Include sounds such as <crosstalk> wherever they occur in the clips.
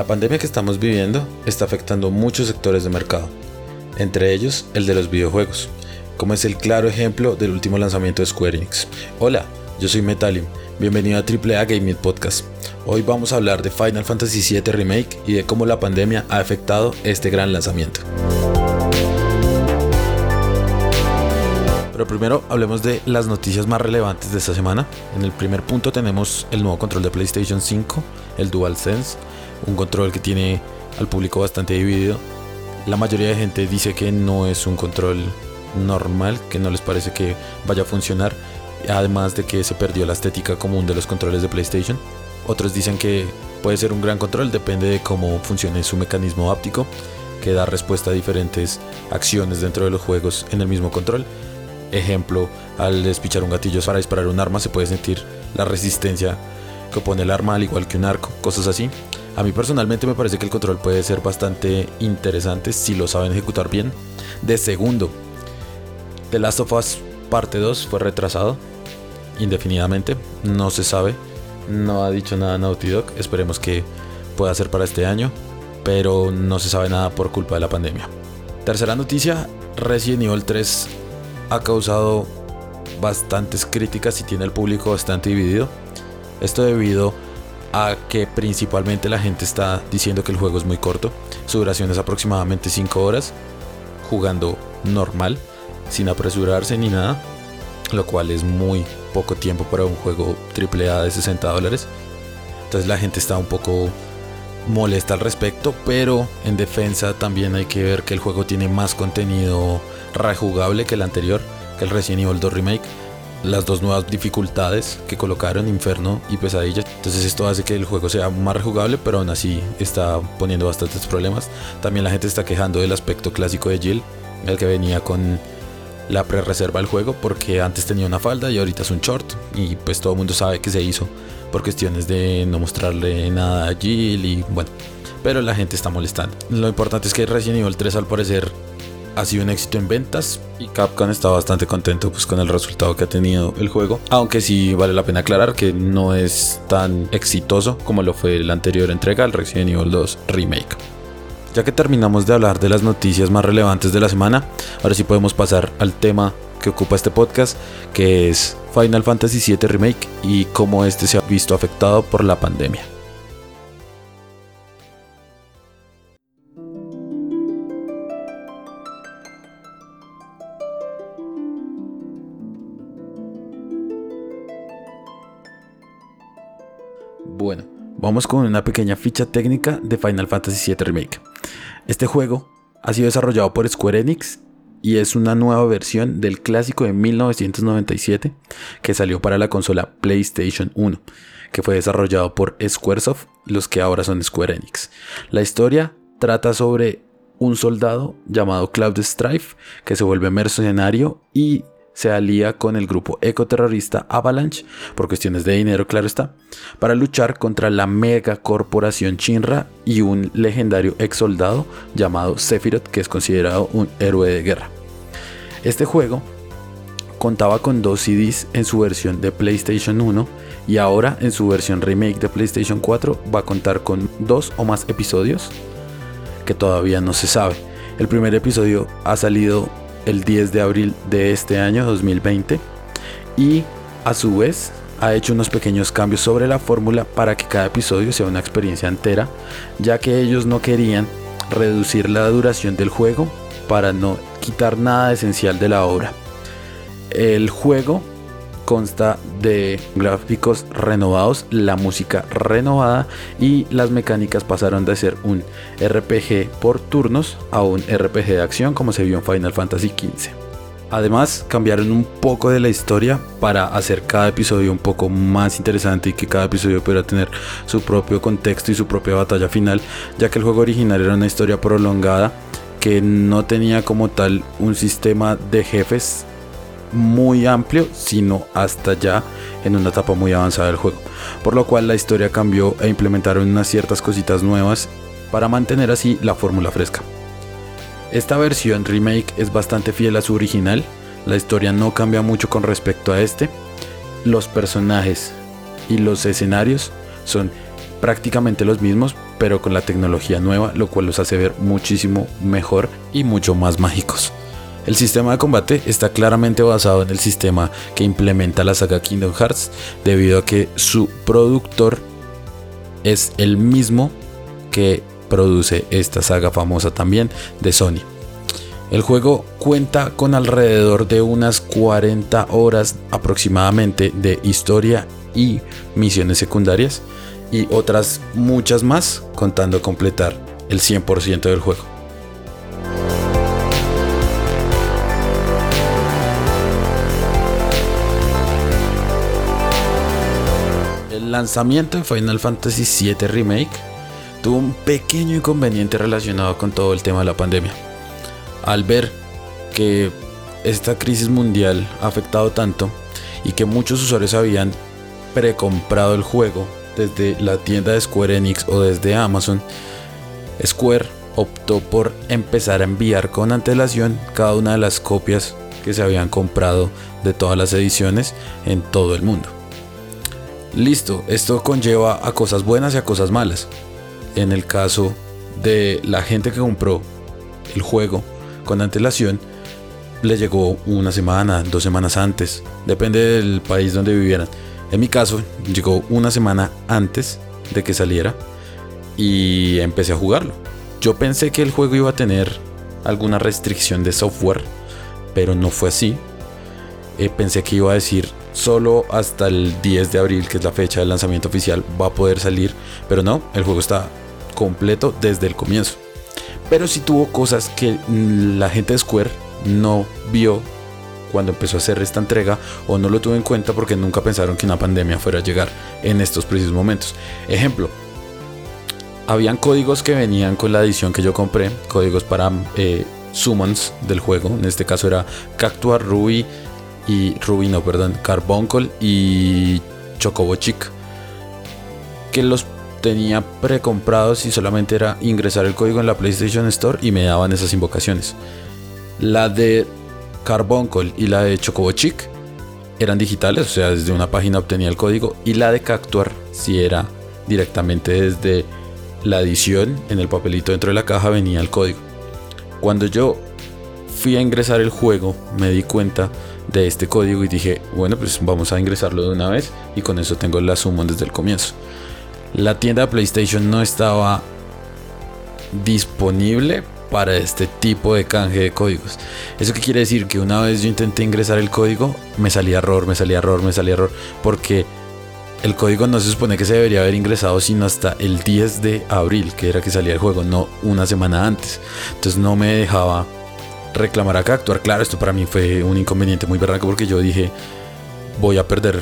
La pandemia que estamos viviendo está afectando muchos sectores de mercado, entre ellos el de los videojuegos, como es el claro ejemplo del último lanzamiento de Square Enix. Hola, yo soy Metalim, bienvenido a AAA Gaming Podcast. Hoy vamos a hablar de Final Fantasy VII Remake y de cómo la pandemia ha afectado este gran lanzamiento. Pero primero hablemos de las noticias más relevantes de esta semana. En el primer punto tenemos el nuevo control de PlayStation 5, el DualSense, un control que tiene al público bastante dividido. La mayoría de gente dice que no es un control normal, que no les parece que vaya a funcionar, además de que se perdió la estética común de los controles de PlayStation. Otros dicen que puede ser un gran control, depende de cómo funcione su mecanismo óptico, que da respuesta a diferentes acciones dentro de los juegos en el mismo control. Ejemplo, al despichar un gatillo para disparar un arma se puede sentir la resistencia que opone el arma al igual que un arco, cosas así. A mí personalmente me parece que el control puede ser bastante interesante si lo saben ejecutar bien. De segundo, The Last of Us parte 2 fue retrasado indefinidamente, no se sabe, no ha dicho nada Naughty Dog, esperemos que pueda ser para este año, pero no se sabe nada por culpa de la pandemia. Tercera noticia, Resident Evil 3 ha causado bastantes críticas y tiene el público bastante dividido. Esto debido a que principalmente la gente está diciendo que el juego es muy corto. Su duración es aproximadamente 5 horas, jugando normal, sin apresurarse ni nada, lo cual es muy poco tiempo para un juego AAA de 60 dólares. Entonces la gente está un poco molesta al respecto, pero en defensa también hay que ver que el juego tiene más contenido rejugable que el anterior, que el Resident Evil 2 Remake. Las dos nuevas dificultades que colocaron, Inferno y Pesadilla. Entonces esto hace que el juego sea más rejugable, pero aún así está poniendo bastantes problemas. También la gente está quejando del aspecto clásico de Jill, el que venía con la pre-reserva del juego, porque antes tenía una falda y ahorita es un short. Y pues todo el mundo sabe que se hizo por cuestiones de no mostrarle nada a Jill y bueno. Pero la gente está molestando. Lo importante es que Resident Evil 3 al parecer ha sido un éxito en ventas y Capcom está bastante contento pues, con el resultado que ha tenido el juego. Aunque sí vale la pena aclarar que no es tan exitoso como lo fue la anterior entrega, el Resident Evil 2 Remake. Ya que terminamos de hablar de las noticias más relevantes de la semana, ahora sí podemos pasar al tema que ocupa este podcast, que es Final Fantasy VII Remake y cómo este se ha visto afectado por la pandemia. Bueno, vamos con una pequeña ficha técnica de Final Fantasy VII Remake. Este juego ha sido desarrollado por Square Enix y es una nueva versión del clásico de 1997 que salió para la consola PlayStation 1, que fue desarrollado por Squaresoft, los que ahora son Square Enix. La historia trata sobre un soldado llamado Cloud Strife que se vuelve mercenario y se alía con el grupo ecoterrorista Avalanche, por cuestiones de dinero, claro está, para luchar contra la mega corporación Shinra y un legendario ex soldado llamado Sephiroth, que es considerado un héroe de guerra. Este juego contaba con dos CDs en su versión de PlayStation 1 y ahora en su versión remake de PlayStation 4 va a contar con dos o más episodios que todavía no se sabe. El primer episodio ha salido el 10 de abril de este año 2020 y a su vez ha hecho unos pequeños cambios sobre la fórmula para que cada episodio sea una experiencia entera, ya que ellos no querían reducir la duración del juego para no quitar nada esencial de la obra. El juego consta de gráficos renovados, la música renovada y las mecánicas pasaron de ser un RPG por turnos a un RPG de acción como se vio en Final Fantasy XV. Además, cambiaron un poco de la historia para hacer cada episodio un poco más interesante y que cada episodio pudiera tener su propio contexto y su propia batalla final, ya que el juego original era una historia prolongada que no tenía como tal un sistema de jefes muy amplio, sino hasta ya en una etapa muy avanzada del juego. Por lo cual la historia cambió e implementaron unas ciertas cositas nuevas para mantener así la fórmula fresca. Esta versión remake es bastante fiel a su original, la historia no cambia mucho con respecto a este, los personajes y los escenarios son prácticamente los mismos, pero con la tecnología nueva, lo cual los hace ver muchísimo mejor y mucho más mágicos. El sistema de combate está claramente basado en el sistema que implementa la saga Kingdom Hearts, debido a que su productor es el mismo que produce esta saga famosa también de Sony. El juego cuenta con alrededor de unas 40 horas aproximadamente de historia y misiones secundarias y otras muchas más contando completar el 100% del juego. Lanzamiento de Final Fantasy VII Remake tuvo un pequeño inconveniente relacionado con todo el tema de la pandemia al ver que esta crisis mundial ha afectado tanto y que muchos usuarios habían precomprado el juego desde la tienda de Square Enix o desde Amazon, Square optó por empezar a enviar con antelación cada una de las copias que se habían comprado de todas las ediciones en todo el mundo. Listo, esto conlleva a cosas buenas y a cosas malas. En el caso de la gente que compró el juego con antelación, le llegó una semana, dos semanas antes, depende del país donde vivieran. En mi caso, llegó una semana antes de que saliera y empecé a jugarlo. Yo pensé que el juego iba a tener alguna restricción de software, pero no fue así. Eh, pensé que iba a decir solo hasta el 10 de abril, que es la fecha del lanzamiento oficial, va a poder salir, pero no, el juego está completo desde el comienzo. Pero sí tuvo cosas que la gente de Square no vio cuando empezó a hacer esta entrega o no lo tuvo en cuenta porque nunca pensaron que una pandemia fuera a llegar en estos precisos momentos. Ejemplo, habían códigos que venían con la edición que yo compré, códigos para eh, summons del juego, en este caso era Cactua, Ruby y Ruby no, perdón, Carbuncle y Chocobo Chic, que los tenía precomprados y solamente era ingresar el código en la PlayStation Store y me daban esas invocaciones. La de Carbuncle y la de Chocobo Chic eran digitales, o sea, desde una página obtenía el código y la de Cactuar si era directamente desde la edición en el papelito dentro de la caja venía el código. Cuando yo fui a ingresar el juego me di cuenta de este código y dije, bueno, pues vamos a ingresarlo de una vez y con eso tengo la summon desde el comienzo la tienda PlayStation no estaba disponible para este tipo de canje de códigos. ¿Eso qué quiere decir? Que una vez yo intenté ingresar el código, me salía error, me salía error, me salía error, porque el código no se supone que se debería haber ingresado sino hasta el 10 de abril, que era que salía el juego, no una semana antes. Entonces no me dejaba reclamar acá, actuar. Claro, esto para mí fue un inconveniente muy berraco porque yo dije, voy a perder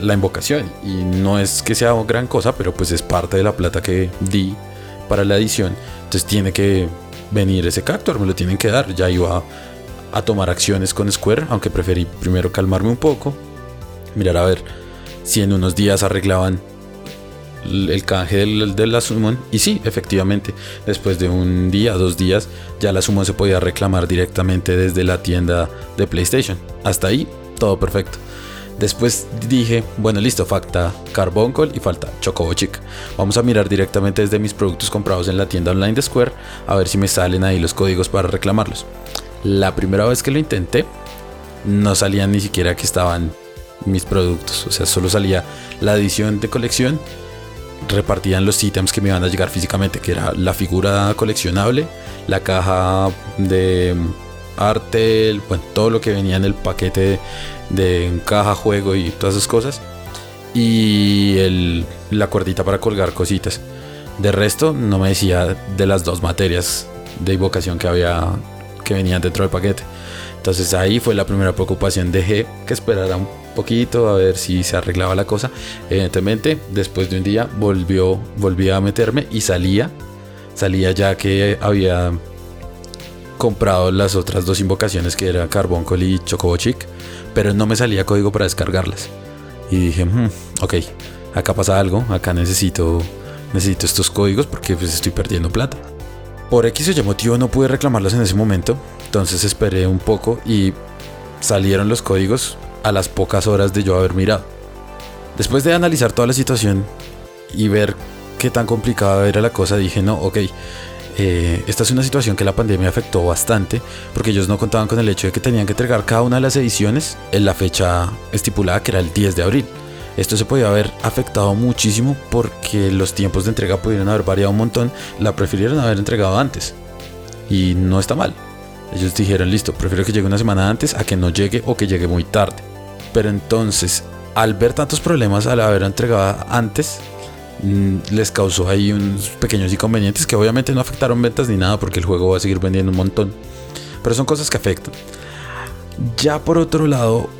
la invocación. Y no es que sea gran cosa, pero pues es parte de la plata que di para la edición. Entonces tiene que venir ese cactus, me lo tienen que dar. Ya iba a, tomar acciones con Square, aunque preferí primero calmarme un poco. Mirar a ver si en unos días arreglaban el canje del, de la Summon. Y sí, efectivamente, después de un día, dos días, ya la Summon se podía reclamar directamente desde la tienda de PlayStation. Hasta ahí, todo perfecto. Después dije, bueno, listo, falta Carbuncle y falta Chocobo Chic. Vamos a mirar directamente desde mis productos comprados en la tienda online de Square a ver si me salen ahí los códigos para reclamarlos. La primera vez que lo intenté, no salían ni siquiera que estaban mis productos. O sea, solo salía la edición de colección. Repartían los ítems que me iban a llegar físicamente, que era la figura coleccionable, la caja de arte, bueno, todo lo que venía en el paquete de, caja, juego y todas esas cosas. Y el, la cuerdita para colgar cositas. De resto, no me decía de las dos materias de invocación que había que venían dentro del paquete. Entonces ahí fue la primera preocupación. Dejé que esperara un poquito a ver si se arreglaba la cosa. Evidentemente, después de un día volvió, volví a meterme y salía. Salía ya que había comprado las otras dos invocaciones que era Carbuncle y Chocobo Chic, pero no me salía código para descargarlas. Y dije, hmm, ok, acá pasa algo, acá necesito, necesito estos códigos porque pues estoy perdiendo plata. Por X o Y no pude reclamarlos en ese momento, entonces esperé un poco y salieron los códigos a las pocas horas de yo haber mirado. Después de analizar toda la situación y ver qué tan complicada era la cosa, dije, no, ok, eh, esta es una situación que la pandemia afectó bastante porque ellos no contaban con el hecho de que tenían que entregar cada una de las ediciones en la fecha estipulada que era el 10 de abril. Esto se podía haber afectado muchísimo porque los tiempos de entrega pudieron haber variado un montón. La prefirieron haber entregado antes. Y no está mal. Ellos dijeron, listo, prefiero que llegue una semana antes a que no llegue o que llegue muy tarde. Pero entonces, al ver tantos problemas al haber entregado antes, mm, les causó ahí unos pequeños inconvenientes que obviamente no afectaron ventas ni nada porque el juego va a seguir vendiendo un montón. Pero son cosas que afectan. Ya por otro lado,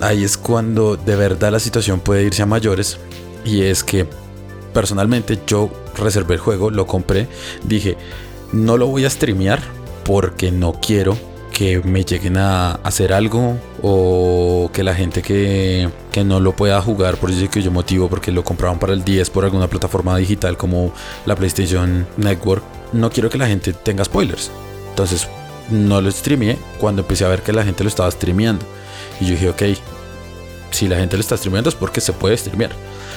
ahí es cuando de verdad la situación puede irse a mayores. Y es que personalmente yo reservé el juego, lo compré, dije, no lo voy a streamear porque no quiero me lleguen a hacer algo o que la gente que, que no lo pueda jugar por ese que yo motivo porque lo compraban para el 10 por alguna plataforma digital como la PlayStation Network, no quiero que la gente tenga spoilers. Entonces no lo streameé cuando empecé a ver que la gente lo estaba streameando. Y yo dije, ok, si la gente lo está streameando es porque se puede streamear.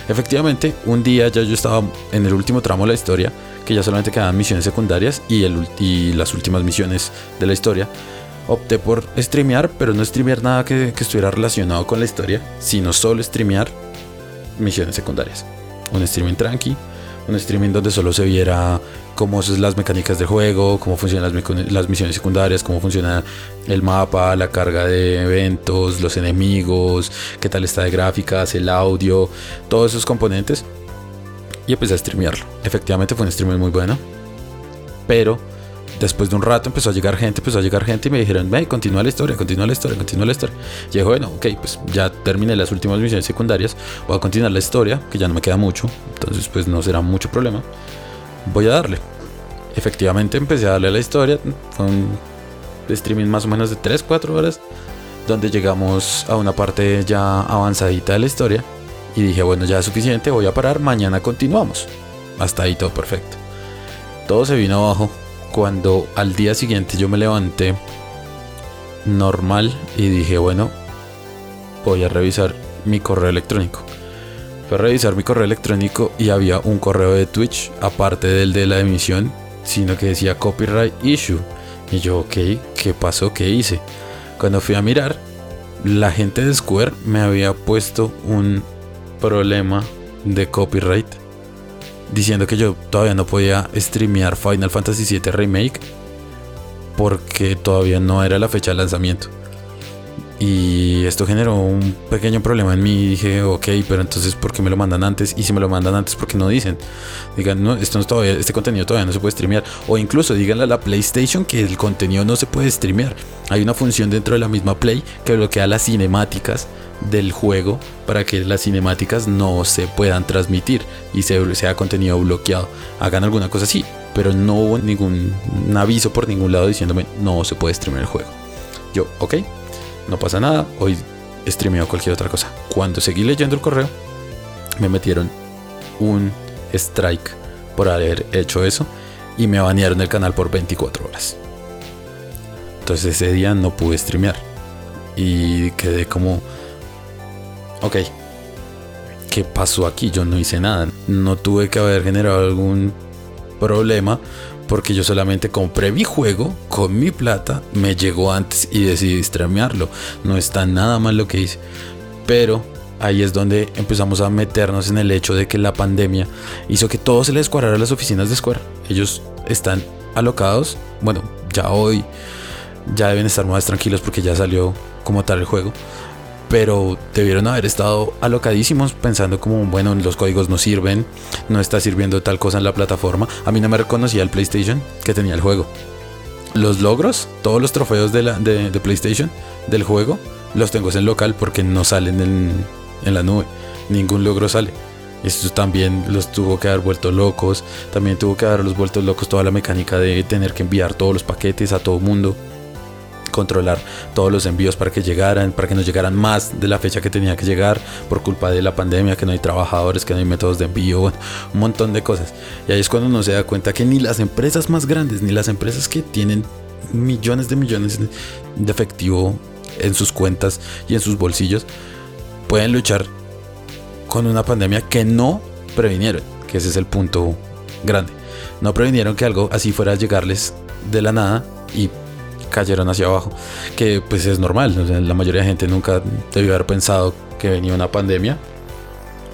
Efectivamente, un día ya yo estaba en el último tramo de la historia, que ya solamente quedaban misiones secundarias y, el, y las últimas misiones de la historia. Opté por streamear, pero no streamear nada que, que estuviera relacionado con la historia, sino solo streamear misiones secundarias. Un streaming tranqui, un streaming donde solo se viera cómo son las mecánicas del juego, cómo funcionan las, misiones secundarias, cómo funciona el mapa, la carga de eventos, los enemigos, qué tal está de gráficas, el audio, todos esos componentes. Y empecé a streamearlo. Efectivamente fue un streamer muy bueno. Pero después de un rato empezó a llegar gente, empezó a llegar gente y me dijeron, ve, continúa la historia, continúa la historia, continúa la historia. Y dije, bueno, ok, pues ya terminé las últimas misiones secundarias, voy a continuar la historia, que ya no me queda mucho, entonces pues no será mucho problema. Voy a darle. Efectivamente empecé a darle a la historia, fue un streaming más o menos de 3-4 horas, donde llegamos a una parte ya avanzadita de la historia. Y dije, bueno, ya es suficiente, voy a parar, mañana continuamos. Hasta ahí todo perfecto. Todo se vino abajo cuando al día siguiente yo me levanté normal y dije, bueno, voy a revisar mi correo electrónico. Fui a revisar mi correo electrónico y había un correo de Twitch, aparte del de la emisión, sino que decía copyright issue. Y yo, ok, ¿qué pasó? ¿Qué hice? Cuando fui a mirar, la gente de Square me había puesto un problema de copyright diciendo que yo todavía no podía streamear Final Fantasy VII Remake porque todavía no era la fecha de lanzamiento. Y esto generó un pequeño problema en mí. Dije, ok, pero entonces, ¿por qué me lo mandan antes? Y si me lo mandan antes, ¿por qué no dicen? Digan, no, esto no todavía, este contenido todavía no se puede streamear. O incluso díganle a la PlayStation que el contenido no se puede streamear. Hay una función dentro de la misma Play que bloquea las cinemáticas del juego para que las cinemáticas no se puedan transmitir y se, sea contenido bloqueado. Hagan alguna cosa así, pero no hubo ningún aviso por ningún lado diciéndome no se puede streamear el juego. Yo, ok, no pasa nada, hoy streameo cualquier otra cosa. Cuando seguí leyendo el correo, me metieron un strike por haber hecho eso y me banearon el canal por 24 horas. Entonces ese día no pude streamear y quedé como, ok, ¿qué pasó aquí? Yo no hice nada, no tuve que haber generado algún problema porque yo solamente compré mi juego con mi plata, me llegó antes y decidí streamearlo. No está nada mal lo que hice. Pero ahí es donde empezamos a meternos en el hecho de que la pandemia hizo que todo se les cuadrara a las oficinas de Square. Ellos están alocados. Bueno, ya hoy ya deben estar más tranquilos porque ya salió como tal el juego pero debieron haber estado alocadísimos pensando como, bueno, los códigos no sirven, no está sirviendo tal cosa en la plataforma. A mí no me reconocía el PlayStation que tenía el juego. Los logros, todos los trofeos de, la, PlayStation del juego, los tengo en local porque no salen en, en la nube. Ningún logro sale. Esto también los tuvo que haber vuelto locos. También tuvo que los vuelto locos toda la mecánica de tener que enviar todos los paquetes a todo mundo controlar todos los envíos para que llegaran, para que nos llegaran más de la fecha que tenía que llegar por culpa de la pandemia, que no hay trabajadores, que no hay métodos de envío, <laughs> un montón de cosas. Y ahí es cuando uno se da cuenta que ni las empresas más grandes, ni las empresas que tienen millones de millones de efectivo en sus cuentas y en sus bolsillos, pueden luchar con una pandemia que no previnieron. que ese es el punto grande. No previnieron que algo así fuera a llegarles de la nada y cayeron hacia abajo, que pues es normal, la mayoría de gente nunca debió haber pensado que venía una pandemia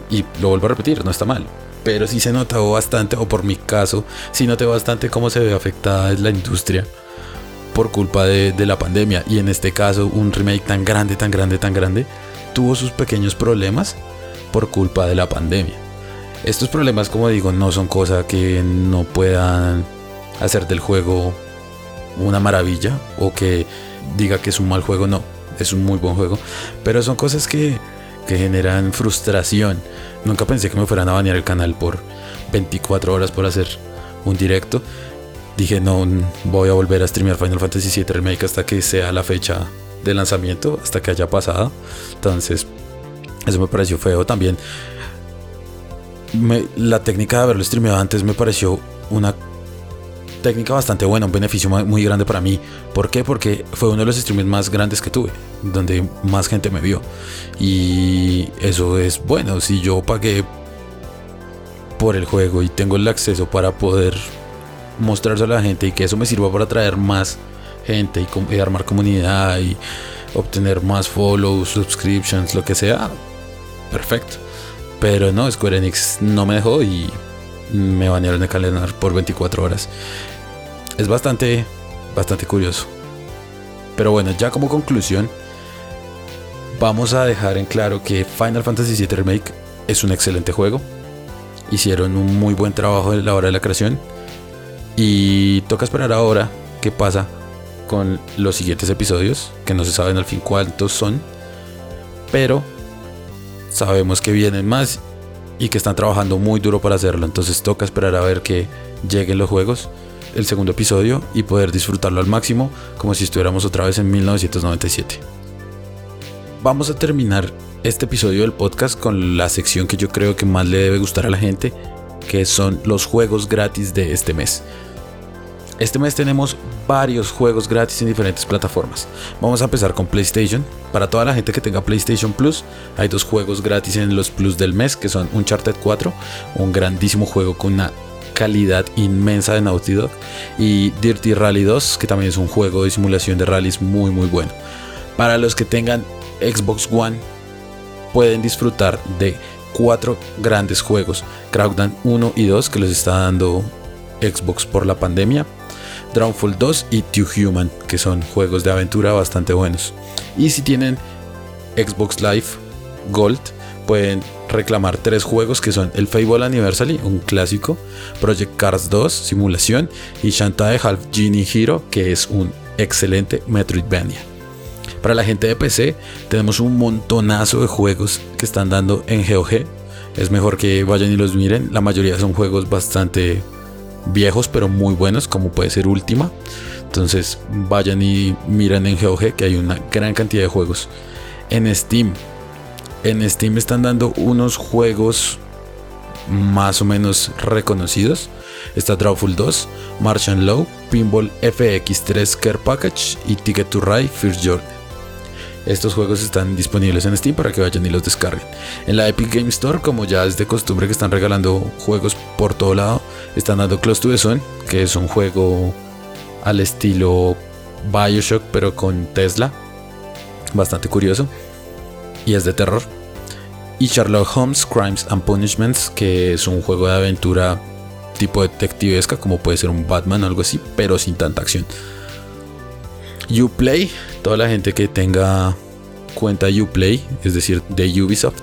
y lo vuelvo a repetir, no está mal, pero sí se notó bastante, o por mi caso, sí noté bastante cómo se ve afectada la industria por culpa de, de la pandemia y en este caso un remake tan grande, tan grande, tan grande, tuvo sus pequeños problemas por culpa de la pandemia. Estos problemas, como digo, no son cosas que no puedan hacer del juego una maravilla o que diga que es un mal juego, no, es un muy buen juego, pero son cosas que, que generan frustración. Nunca pensé que me fueran a banear el canal por 24 horas por hacer un directo. Dije, no, voy a volver a streamear Final Fantasy VII Remake hasta que sea la fecha de lanzamiento, hasta que haya pasado. Entonces, eso me pareció feo también. la técnica de haberlo streameado antes me pareció una técnica bastante buena, un beneficio muy grande para mí. ¿Por qué? Porque fue uno de los streams más grandes que tuve, donde más gente me vio. Y eso es bueno, si yo pagué por el juego y tengo el acceso para poder mostrárselo a la gente y que eso me sirva para atraer más gente y, armar comunidad y obtener más follows, subscriptions, lo que sea, perfecto. Pero no, Square Enix no me dejó y me banearon de calendario por 24 horas es bastante, bastante curioso. Pero bueno, ya como conclusión, vamos a dejar en claro que Final Fantasy VII Remake es un excelente juego. Hicieron un muy buen trabajo en la hora de la creación. Y toca esperar ahora qué pasa con los siguientes episodios, que no se saben al fin cuántos son. Pero sabemos que vienen más y que están trabajando muy duro para hacerlo. Entonces toca esperar a ver que lleguen los juegos el segundo episodio y poder disfrutarlo al máximo como si estuviéramos otra vez en 1997. Vamos a terminar este episodio del podcast con la sección que yo creo que más le debe gustar a la gente, que son los juegos gratis de este mes. Este mes tenemos varios juegos gratis en diferentes plataformas. Vamos a empezar con PlayStation. Para toda la gente que tenga PlayStation Plus, hay dos juegos gratis en los Plus del mes, que son Uncharted 4, un grandísimo juego con una calidad inmensa de Naughty Dog y Dirty Rally 2 que también es un juego de simulación de rallies muy muy bueno para los que tengan Xbox One pueden disfrutar de cuatro grandes juegos Crackdown 1 y 2 que les está dando Xbox por la pandemia Drownfall 2 y Two Human que son juegos de aventura bastante buenos y si tienen Xbox Live Gold pueden reclamar tres juegos que son el Fable Anniversary, un clásico, Project Cars 2, simulación, y Shantae Half Genie Hero, que es un excelente Metroidvania. Para la gente de PC, tenemos un montonazo de juegos que están dando en GOG. Es mejor que vayan y los miren. La mayoría son juegos bastante viejos, pero muy buenos, como puede ser Ultima. Entonces, vayan y miren en GOG que hay una gran cantidad de juegos. En Steam en Steam están dando unos juegos más o menos reconocidos. Está Drawful 2, Martian Low, Pinball FX3 Care Package y Ticket to Ride First Journey. Estos juegos están disponibles en Steam para que vayan y los descarguen. En la Epic Game Store, como ya es de costumbre que están regalando juegos por todo lado, están dando Close to the Sun, que es un juego al estilo Bioshock pero con Tesla. Bastante curioso y es de terror. Y Sherlock Holmes Crimes and Punishments, que es un juego de aventura tipo detectivesca, como puede ser un Batman o algo así, pero sin tanta acción. Uplay, toda la gente que tenga cuenta Uplay, es decir, de Ubisoft,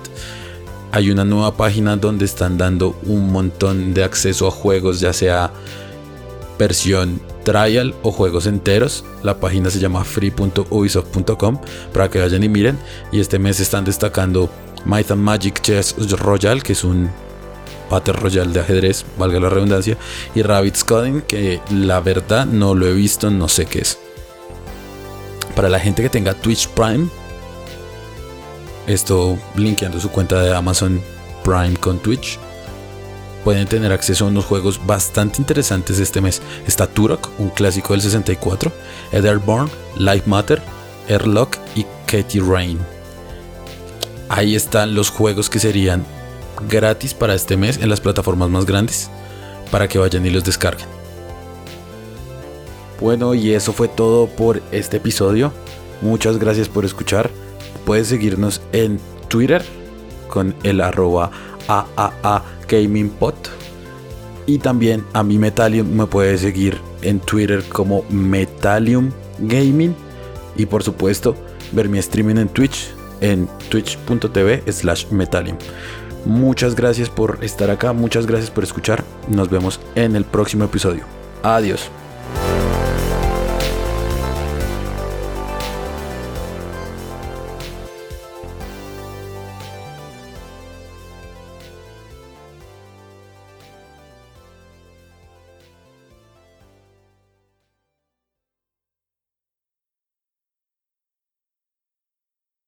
hay una nueva página donde están dando un montón de acceso a juegos, ya sea versión trial o juegos enteros. La página se llama free.ubisoft.com para que vayan y miren. Y este mes están destacando Might and Magic Chess Royale, que es un Battle Royale de ajedrez, valga la redundancia, y Rabbit's Coding, que la verdad no lo he visto, no sé qué es. Para la gente que tenga Twitch Prime, esto linkeando su cuenta de Amazon Prime con Twitch, pueden tener acceso a unos juegos bastante interesantes este mes. Está Turok, un clásico del 64, Etherborn, Life Matter, Airlock y Katie Rain. Ahí están los juegos que serían gratis para este mes en las plataformas más grandes para que vayan y los descarguen. Bueno, y eso fue todo por este episodio. Muchas gracias por escuchar. Puedes seguirnos en Twitter con el arroba AAA Gaming Y también a mi Metalium me puedes seguir en Twitter como Metalium Gaming. Y por supuesto, ver mi streaming en Twitch en twitch.tv slash Metalium. Muchas gracias por estar acá, muchas gracias por escuchar. Nos vemos en el próximo episodio. Adiós.